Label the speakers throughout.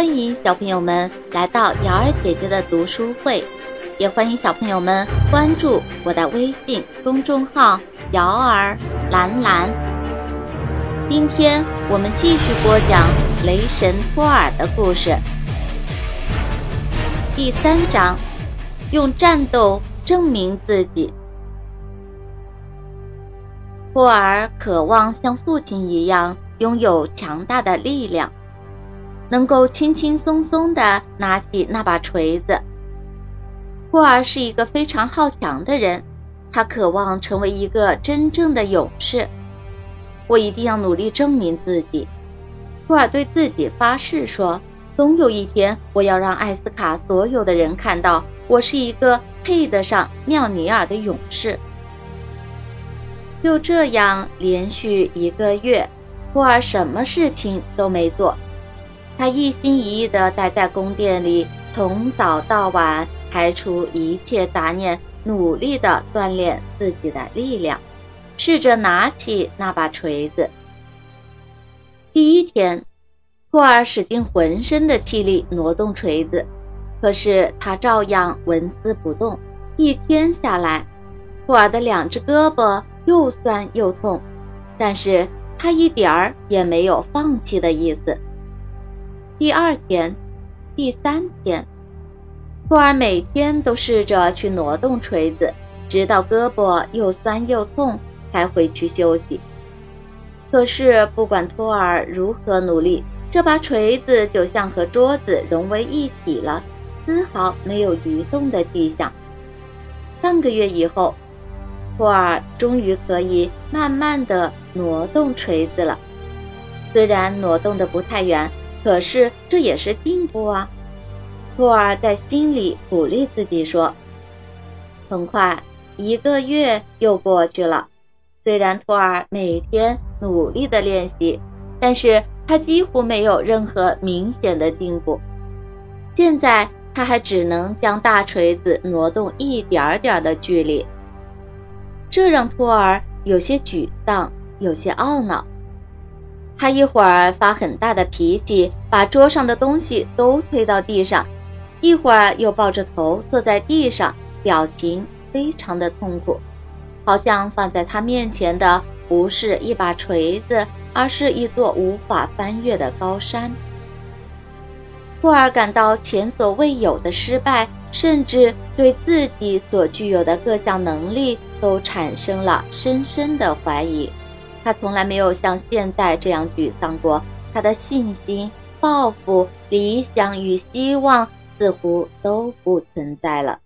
Speaker 1: 欢迎小朋友们来到瑶儿姐姐的读书会，也欢迎小朋友们关注我的微信公众号“瑶儿蓝蓝”。今天我们继续播讲雷神托尔的故事，第三章：用战斗证明自己。托尔渴望像父亲一样拥有强大的力量。能够轻轻松松地拿起那把锤子。托尔是一个非常好强的人，他渴望成为一个真正的勇士。我一定要努力证明自己。托尔对自己发誓说：“总有一天，我要让艾斯卡所有的人看到，我是一个配得上妙尼尔的勇士。”就这样，连续一个月，托尔什么事情都没做。他一心一意地待在宫殿里，从早到晚，排除一切杂念，努力地锻炼自己的力量，试着拿起那把锤子。第一天，托尔使尽浑身的气力挪动锤子，可是他照样纹丝不动。一天下来，托尔的两只胳膊又酸又痛，但是他一点儿也没有放弃的意思。第二天，第三天，托尔每天都试着去挪动锤子，直到胳膊又酸又痛才回去休息。可是不管托尔如何努力，这把锤子就像和桌子融为一体了，丝毫没有移动的迹象。半个月以后，托尔终于可以慢慢的挪动锤子了，虽然挪动的不太远。可是这也是进步啊！托尔在心里鼓励自己说。很快，一个月又过去了。虽然托尔每天努力的练习，但是他几乎没有任何明显的进步。现在他还只能将大锤子挪动一点点的距离，这让托尔有些沮丧，有些懊恼。他一会儿发很大的脾气，把桌上的东西都推到地上；一会儿又抱着头坐在地上，表情非常的痛苦，好像放在他面前的不是一把锤子，而是一座无法翻越的高山。托尔感到前所未有的失败，甚至对自己所具有的各项能力都产生了深深的怀疑。他从来没有像现在这样沮丧过，他的信心、抱负、理想与希望似乎都不存在了。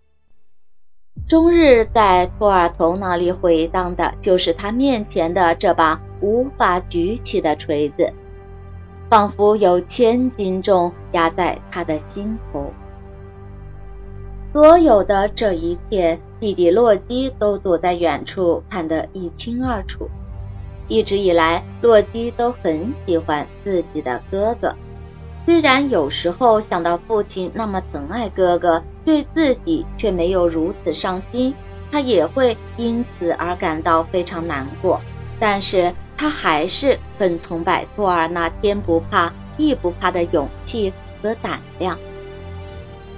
Speaker 1: 终日在托尔头脑里回荡的就是他面前的这把无法举起的锤子，仿佛有千斤重压在他的心头。所有的这一切，弟弟洛基都躲在远处看得一清二楚。一直以来，洛基都很喜欢自己的哥哥。虽然有时候想到父亲那么疼爱哥哥，对自己却没有如此上心，他也会因此而感到非常难过。但是他还是很崇拜托尔那天不怕地不怕的勇气和胆量。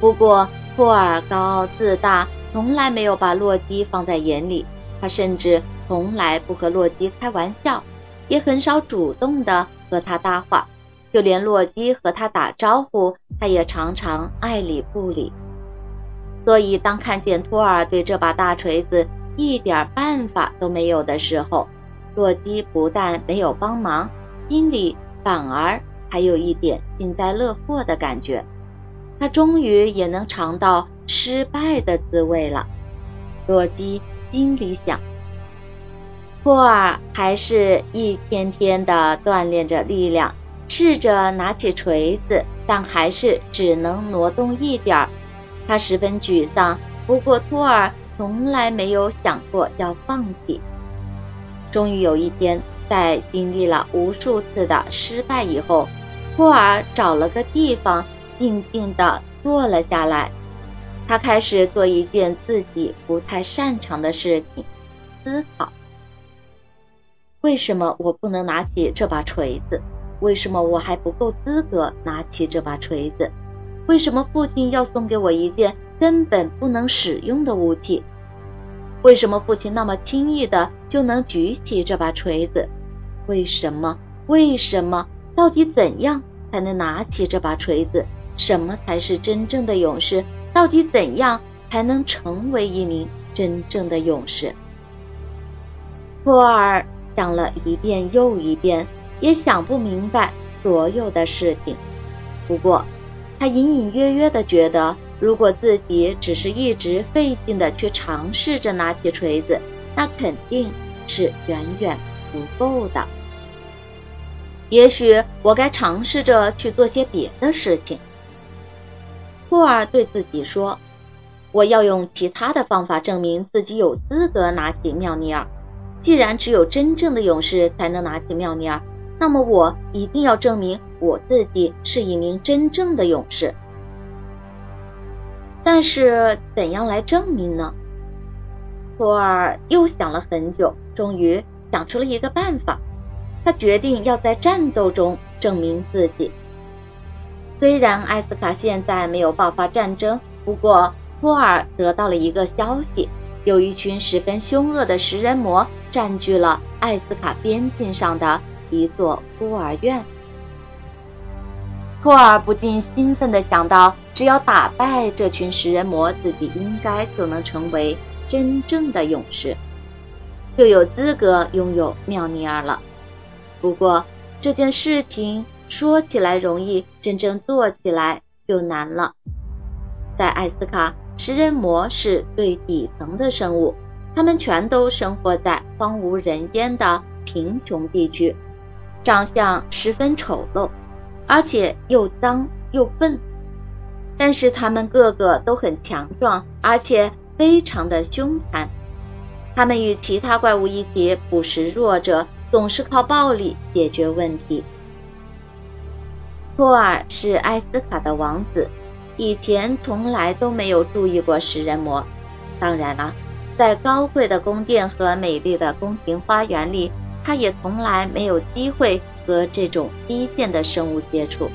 Speaker 1: 不过，托尔高傲自大，从来没有把洛基放在眼里。他甚至从来不和洛基开玩笑，也很少主动的和他搭话，就连洛基和他打招呼，他也常常爱理不理。所以，当看见托尔对这把大锤子一点办法都没有的时候，洛基不但没有帮忙，心里反而还有一点幸灾乐祸的感觉。他终于也能尝到失败的滋味了。洛基。心里想，托尔还是一天天的锻炼着力量，试着拿起锤子，但还是只能挪动一点儿。他十分沮丧，不过托尔从来没有想过要放弃。终于有一天，在经历了无数次的失败以后，托尔找了个地方，静静的坐了下来。他开始做一件自己不太擅长的事情，思考：为什么我不能拿起这把锤子？为什么我还不够资格拿起这把锤子？为什么父亲要送给我一件根本不能使用的武器？为什么父亲那么轻易的就能举起这把锤子？为什么？为什么？到底怎样才能拿起这把锤子？什么才是真正的勇士？到底怎样才能成为一名真正的勇士？托尔想了一遍又一遍，也想不明白所有的事情。不过，他隐隐约约的觉得，如果自己只是一直费劲的去尝试着拿起锤子，那肯定是远远不够的。也许我该尝试着去做些别的事情。托尔对自己说：“我要用其他的方法证明自己有资格拿起妙尼尔。既然只有真正的勇士才能拿起妙尼尔，那么我一定要证明我自己是一名真正的勇士。但是怎样来证明呢？托尔又想了很久，终于想出了一个办法。他决定要在战斗中证明自己。虽然艾斯卡现在没有爆发战争，不过托尔得到了一个消息。有一群十分凶恶的食人魔占据了艾斯卡边境上的一座孤儿院。托尔不禁兴奋地想到，只要打败这群食人魔，自己应该就能成为真正的勇士，就有资格拥有妙尼尔了。不过这件事情说起来容易，真正做起来就难了。在艾斯卡。食人魔是最底层的生物，他们全都生活在荒无人烟的贫穷地区，长相十分丑陋，而且又脏又笨。但是他们个个都很强壮，而且非常的凶残。他们与其他怪物一起捕食弱者，总是靠暴力解决问题。托尔是艾斯卡的王子。以前从来都没有注意过食人魔，当然了，在高贵的宫殿和美丽的宫廷花园里，他也从来没有机会和这种低贱的生物接触。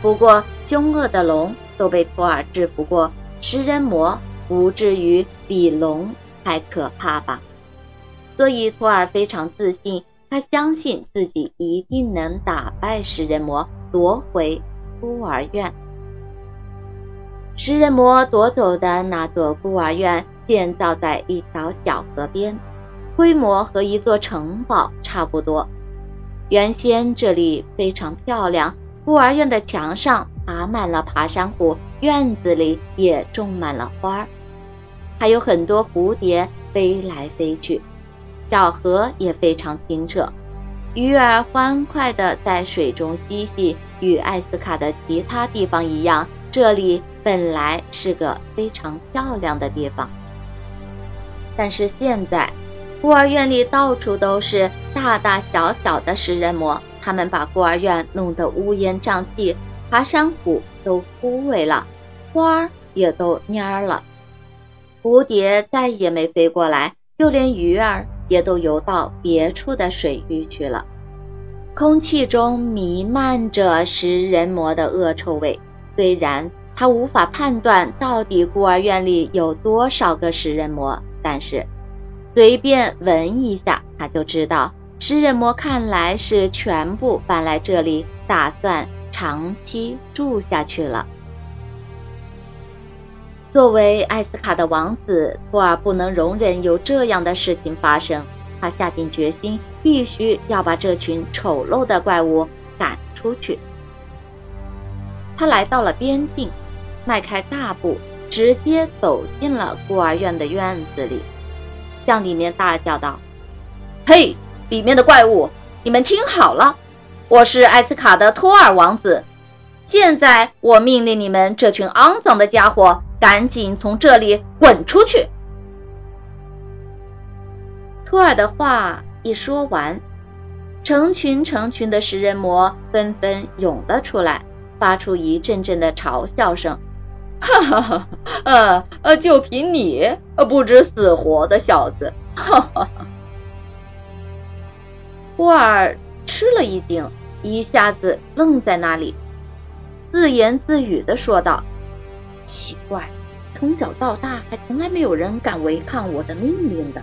Speaker 1: 不过，凶恶的龙都被托尔制服过，食人魔不至于比龙还可怕吧？所以，托尔非常自信，他相信自己一定能打败食人魔，夺回孤儿院。食人魔夺走的那座孤儿院建造在一条小河边，规模和一座城堡差不多。原先这里非常漂亮，孤儿院的墙上爬满了爬山虎，院子里也种满了花，还有很多蝴蝶飞来飞去。小河也非常清澈，鱼儿欢快地在水中嬉戏。与艾斯卡的其他地方一样，这里。本来是个非常漂亮的地方，但是现在孤儿院里到处都是大大小小的食人魔，他们把孤儿院弄得乌烟瘴气，爬山虎都枯萎了，花儿也都蔫了，蝴蝶再也没飞过来，就连鱼儿也都游到别处的水域去了。空气中弥漫着食人魔的恶臭味，虽然。他无法判断到底孤儿院里有多少个食人魔，但是随便闻一下，他就知道食人魔看来是全部搬来这里，打算长期住下去了。作为艾斯卡的王子，托尔不能容忍有这样的事情发生。他下定决心，必须要把这群丑陋的怪物赶出去。他来到了边境。迈开大步，直接走进了孤儿院的院子里，向里面大叫道：“嘿，里面的怪物，你们听好了，我是艾斯卡的托尔王子。现在我命令你们这群肮脏的家伙，赶紧从这里滚出去！”托尔的话一说完，成群成群的食人魔纷纷涌了出来，发出一阵阵的嘲笑声。哈哈哈！呃呃，就凭你不知死活的小子！哈哈哈！托尔吃了一惊，一下子愣在那里，自言自语的说道：“奇怪，从小到大还从来没有人敢违抗我的命令的。”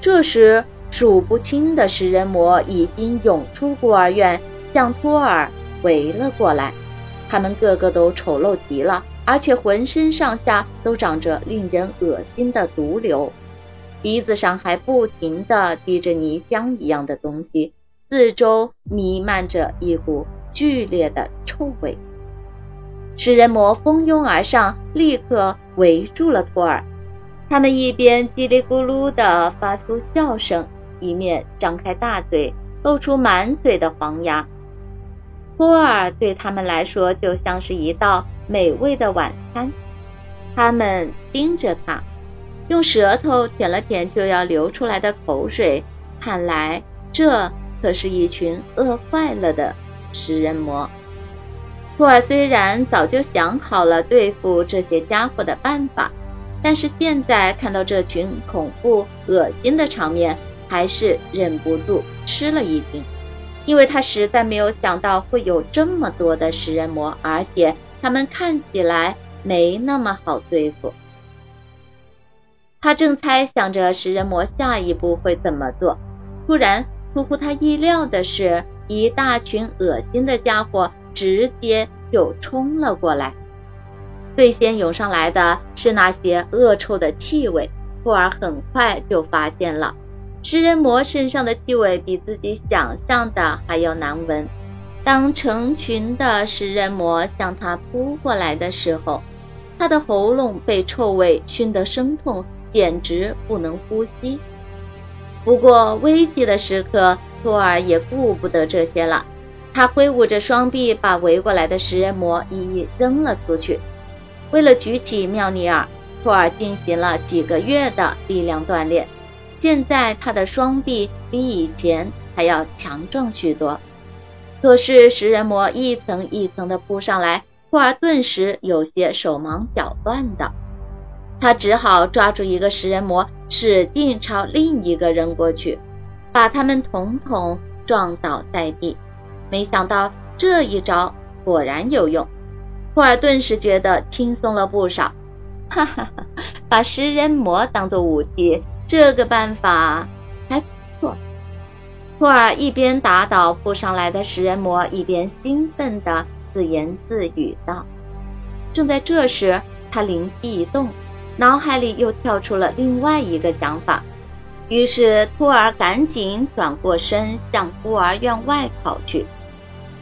Speaker 1: 这时，数不清的食人魔已经涌出孤儿院，向托尔围了过来。他们个个都丑陋极了，而且浑身上下都长着令人恶心的毒瘤，鼻子上还不停地滴着泥浆一样的东西，四周弥漫着一股剧烈的臭味。食人魔蜂拥而上，立刻围住了托尔。他们一边叽里咕噜地发出笑声，一面张开大嘴，露出满嘴的黄牙。托尔对他们来说就像是一道美味的晚餐。他们盯着他，用舌头舔了舔就要流出来的口水。看来这可是一群饿坏了的食人魔。托尔虽然早就想好了对付这些家伙的办法，但是现在看到这群恐怖恶心的场面，还是忍不住吃了一惊。因为他实在没有想到会有这么多的食人魔，而且他们看起来没那么好对付。他正猜想着食人魔下一步会怎么做，突然出乎他意料的是，一大群恶心的家伙直接就冲了过来。最先涌上来的是那些恶臭的气味，托尔很快就发现了。食人魔身上的气味比自己想象的还要难闻。当成群的食人魔向他扑过来的时候，他的喉咙被臭味熏得生痛，简直不能呼吸。不过危急的时刻，托尔也顾不得这些了。他挥舞着双臂，把围过来的食人魔一一扔了出去。为了举起妙尼尔，托尔进行了几个月的力量锻炼。现在他的双臂比以前还要强壮许多，可是食人魔一层一层的扑上来，库尔顿时有些手忙脚乱的。他只好抓住一个食人魔，使劲朝另一个扔过去，把他们统统撞倒在地。没想到这一招果然有用，库尔顿时觉得轻松了不少。哈哈哈，把食人魔当做武器。这个办法还不错。托尔一边打倒扑上来的食人魔，一边兴奋地自言自语道。正在这时，他灵机一动，脑海里又跳出了另外一个想法。于是，托尔赶紧转过身向孤儿院外跑去。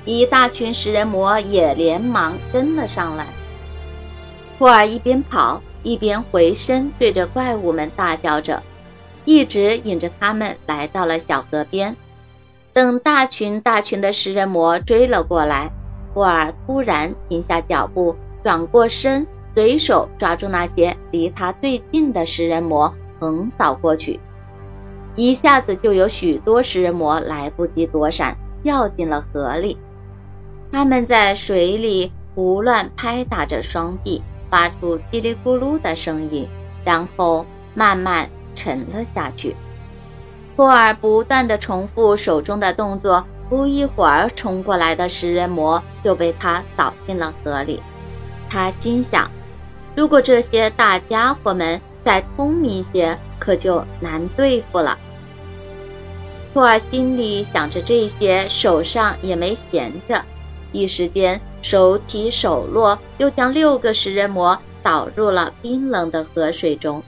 Speaker 1: 一大群食人魔也连忙跟了上来。托尔一边跑一边回身对着怪物们大叫着。一直引着他们来到了小河边，等大群大群的食人魔追了过来，布尔突然停下脚步，转过身，随手抓住那些离他最近的食人魔，横扫过去。一下子就有许多食人魔来不及躲闪，掉进了河里。他们在水里胡乱拍打着双臂，发出叽里咕噜的声音，然后慢慢。沉了下去。托尔不断的重复手中的动作，不一会儿，冲过来的食人魔就被他扫进了河里。他心想，如果这些大家伙们再聪明些，可就难对付了。托尔心里想着这些，手上也没闲着，一时间手起手落，又将六个食人魔导入了冰冷的河水中。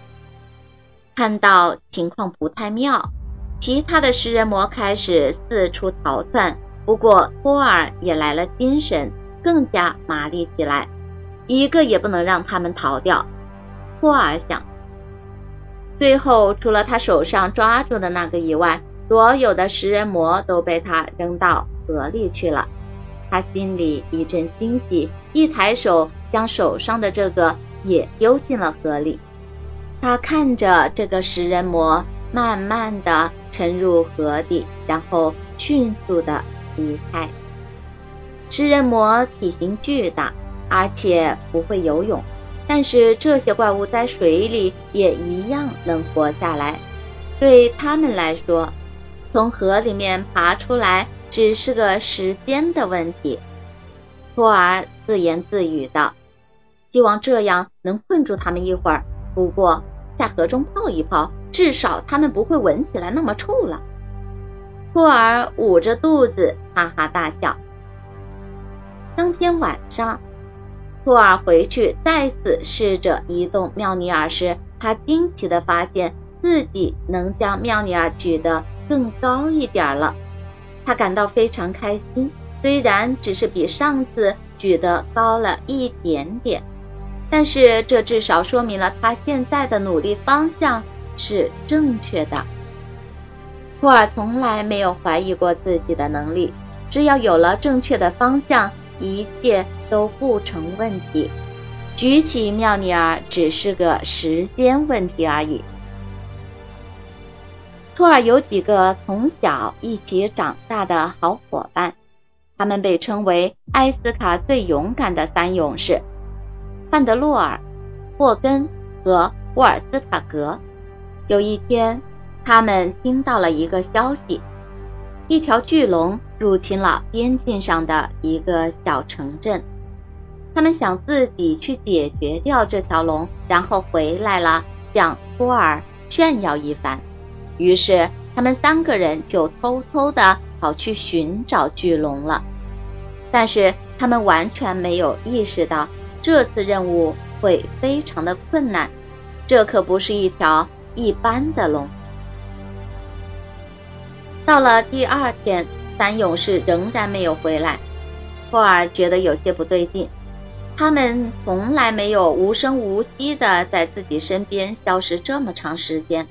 Speaker 1: 看到情况不太妙，其他的食人魔开始四处逃窜。不过托尔也来了精神，更加麻利起来，一个也不能让他们逃掉。托尔想，最后除了他手上抓住的那个以外，所有的食人魔都被他扔到河里去了。他心里一阵欣喜，一抬手将手上的这个也丢进了河里。他看着这个食人魔慢慢的沉入河底，然后迅速的离开。食人魔体型巨大，而且不会游泳，但是这些怪物在水里也一样能活下来。对他们来说，从河里面爬出来只是个时间的问题。托尔自言自语道：“希望这样能困住他们一会儿。不过，在河中泡一泡，至少他们不会闻起来那么臭了。”托尔捂着肚子哈哈大笑。当天晚上，托尔回去再次试着移动妙尼尔时，他惊奇地发现自己能将妙尼尔举得更高一点了。他感到非常开心，虽然只是比上次举得高了一点点，但是这至少说明了他现在的努力方向是正确的。托尔从来没有怀疑过自己的能力，只要有了正确的方向，一切都不成问题。举起妙尼尔只是个时间问题而已。托尔有几个从小一起长大的好伙伴，他们被称为埃斯卡最勇敢的三勇士——范德洛尔、霍根和沃尔斯塔格。有一天。他们听到了一个消息：一条巨龙入侵了边境上的一个小城镇。他们想自己去解决掉这条龙，然后回来了向托尔炫耀一番。于是，他们三个人就偷偷的跑去寻找巨龙了。但是，他们完全没有意识到这次任务会非常的困难。这可不是一条一般的龙。到了第二天，三勇士仍然没有回来。托尔觉得有些不对劲，他们从来没有无声无息的在自己身边消失这么长时间。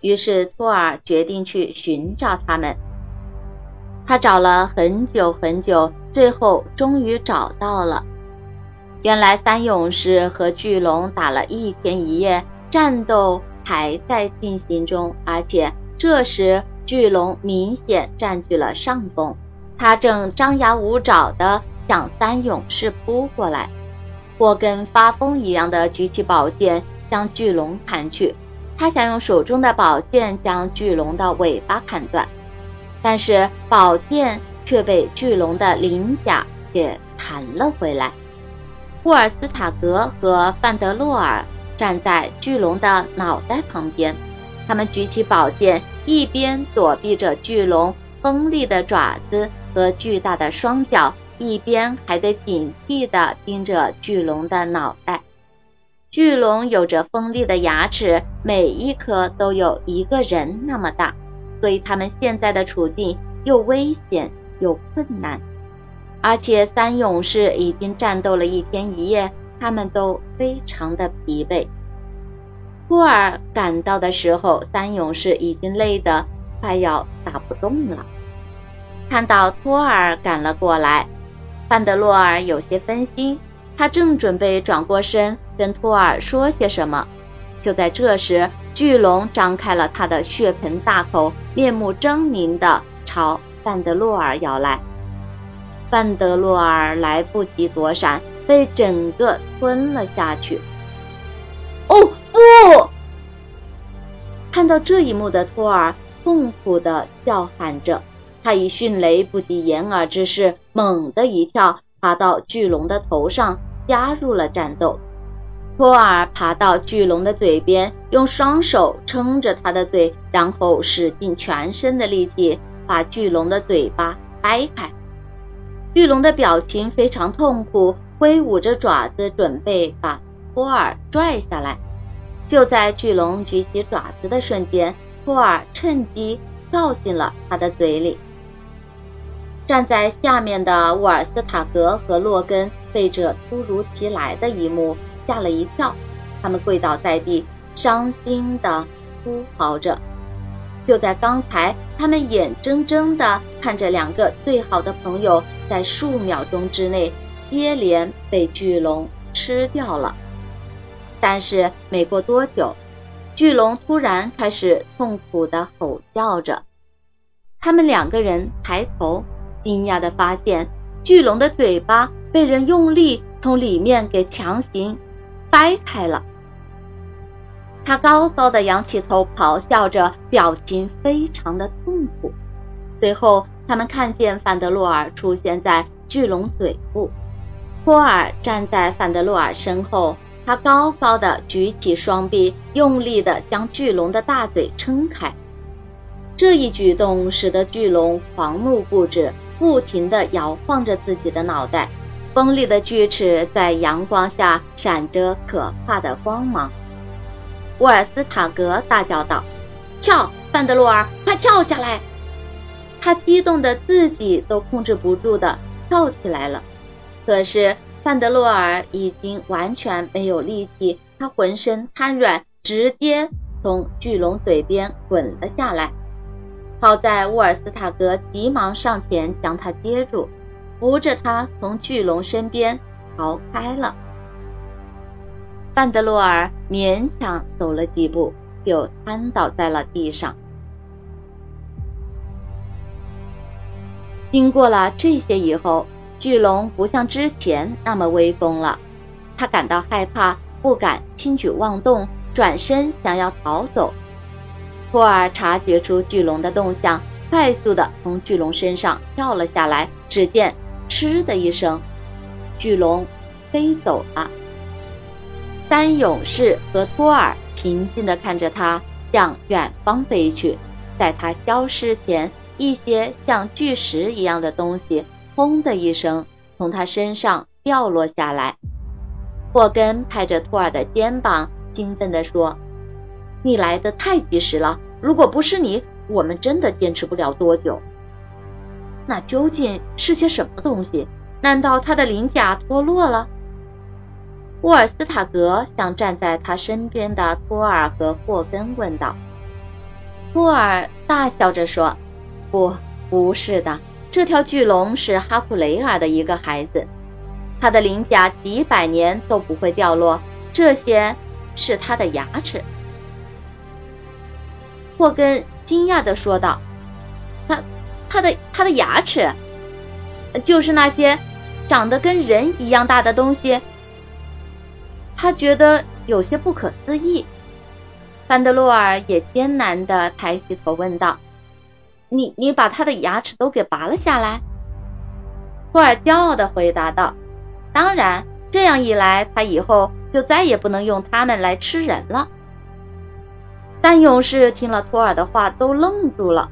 Speaker 1: 于是托尔决定去寻找他们。他找了很久很久，最后终于找到了。原来三勇士和巨龙打了一天一夜，战斗还在进行中，而且这时。巨龙明显占据了上风，他正张牙舞爪地向三勇士扑过来。霍根发疯一样的举起宝剑向巨龙砍去，他想用手中的宝剑将巨龙的尾巴砍断，但是宝剑却被巨龙的鳞甲给弹了回来。沃尔斯塔格和范德洛尔站在巨龙的脑袋旁边。他们举起宝剑，一边躲避着巨龙锋利的爪子和巨大的双脚，一边还得警惕地盯着巨龙的脑袋。巨龙有着锋利的牙齿，每一颗都有一个人那么大，所以他们现在的处境又危险又困难。而且三勇士已经战斗了一天一夜，他们都非常的疲惫。托尔赶到的时候，三勇士已经累得快要打不动了。看到托尔赶了过来，范德洛尔有些分心，他正准备转过身跟托尔说些什么，就在这时，巨龙张开了他的血盆大口，面目狰狞地朝范德洛尔咬来。范德洛尔来不及躲闪，被整个吞了下去。哦。不！看到这一幕的托尔痛苦的叫喊着，他以迅雷不及掩耳之势猛地一跳，爬到巨龙的头上，加入了战斗。托尔爬到巨龙的嘴边，用双手撑着他的嘴，然后使尽全身的力气把巨龙的嘴巴掰开。巨龙的表情非常痛苦，挥舞着爪子准备把托尔拽下来。就在巨龙举起爪子的瞬间，托尔趁机跳进了他的嘴里。站在下面的沃尔斯塔格和洛根被这突如其来的一幕吓了一跳，他们跪倒在地，伤心的哭嚎着。就在刚才，他们眼睁睁的看着两个最好的朋友在数秒钟之内接连被巨龙吃掉了。但是没过多久，巨龙突然开始痛苦的吼叫着。他们两个人抬头，惊讶的发现巨龙的嘴巴被人用力从里面给强行掰开了。他高高的仰起头，咆哮着，表情非常的痛苦。随后，他们看见范德洛尔出现在巨龙嘴部，托尔站在范德洛尔身后，他高高的举起双臂，用力的将巨龙的大嘴撑开。这一举动使得巨龙狂怒不止，不停的摇晃着自己的脑袋，锋利的锯齿在阳光下闪着可怕的光芒。沃尔斯塔格大叫道：“跳，范德洛尔，快跳下来！”他激动的自己都控制不住的跳起来了。可是范德洛尔已经完全没有力气，他浑身瘫软，直接从巨龙嘴边滚了下来。好在沃尔斯塔格急忙上前将他接住，扶着他从巨龙身边逃开了。范德洛尔勉强走了几步，就瘫倒在了地上。经过了这些以后，巨龙不像之前那么威风了。他感到害怕，不敢轻举妄动，转身想要逃走。托尔察觉出巨龙的动向，快速的从巨龙身上跳了下来。只见“嗤”的一声，巨龙飞走了。三勇士和托尔平静的看着他向远方飞去。在他消失前，一些像巨石一样的东西“轰”的一声从他身上掉落下来。霍根拍着托尔的肩膀，兴奋地说。你来的太及时了，如果不是你，我们真的坚持不了多久。那究竟是些什么东西？难道他的鳞甲脱落了？沃尔斯塔格向站在他身边的托尔和霍根问道。托尔大笑着说：“不，不是的，这条巨龙是哈库雷尔的一个孩子，他的鳞甲几百年都不会掉落，这些是他的牙齿。”霍根惊讶的说道：“他，他的，他的牙齿，就是那些长得跟人一样大的东西。”他觉得有些不可思议。范德洛尔也艰难的抬起头问道：“你，你把他的牙齿都给拔了下来？”托尔骄傲的回答道：“当然，这样一来，他以后就再也不能用它们来吃人了。”三勇士听了托尔的话，都愣住了。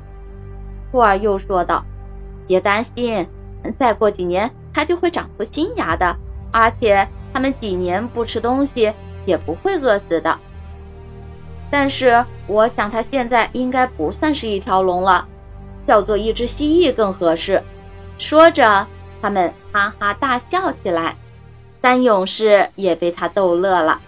Speaker 1: 托尔又说道：“别担心，再过几年，他就会长出新牙的，而且他们几年不吃东西也不会饿死的。但是，我想他现在应该不算是一条龙了，叫做一只蜥蜴更合适。”说着，他们哈哈大笑起来。三勇士也被他逗乐了。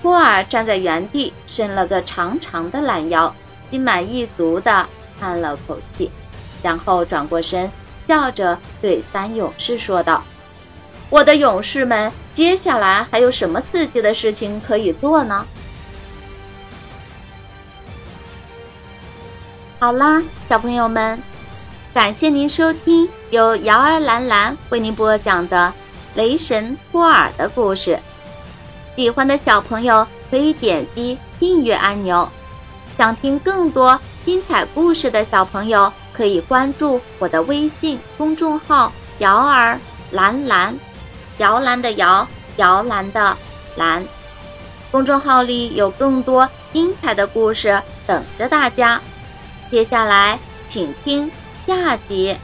Speaker 1: 托尔站在原地，伸了个长长的懒腰，心满意足地叹了口气，然后转过身，笑着对三勇士说道：“我的勇士们，接下来还有什么刺激的事情可以做呢？”好啦，小朋友们，感谢您收听由瑶儿兰兰为您播讲的《雷神托尔》的故事。喜欢的小朋友可以点击订阅按钮，想听更多精彩故事的小朋友可以关注我的微信公众号“瑶儿蓝蓝”，摇篮的摇，摇篮的蓝。公众号里有更多精彩的故事等着大家。接下来，请听下集。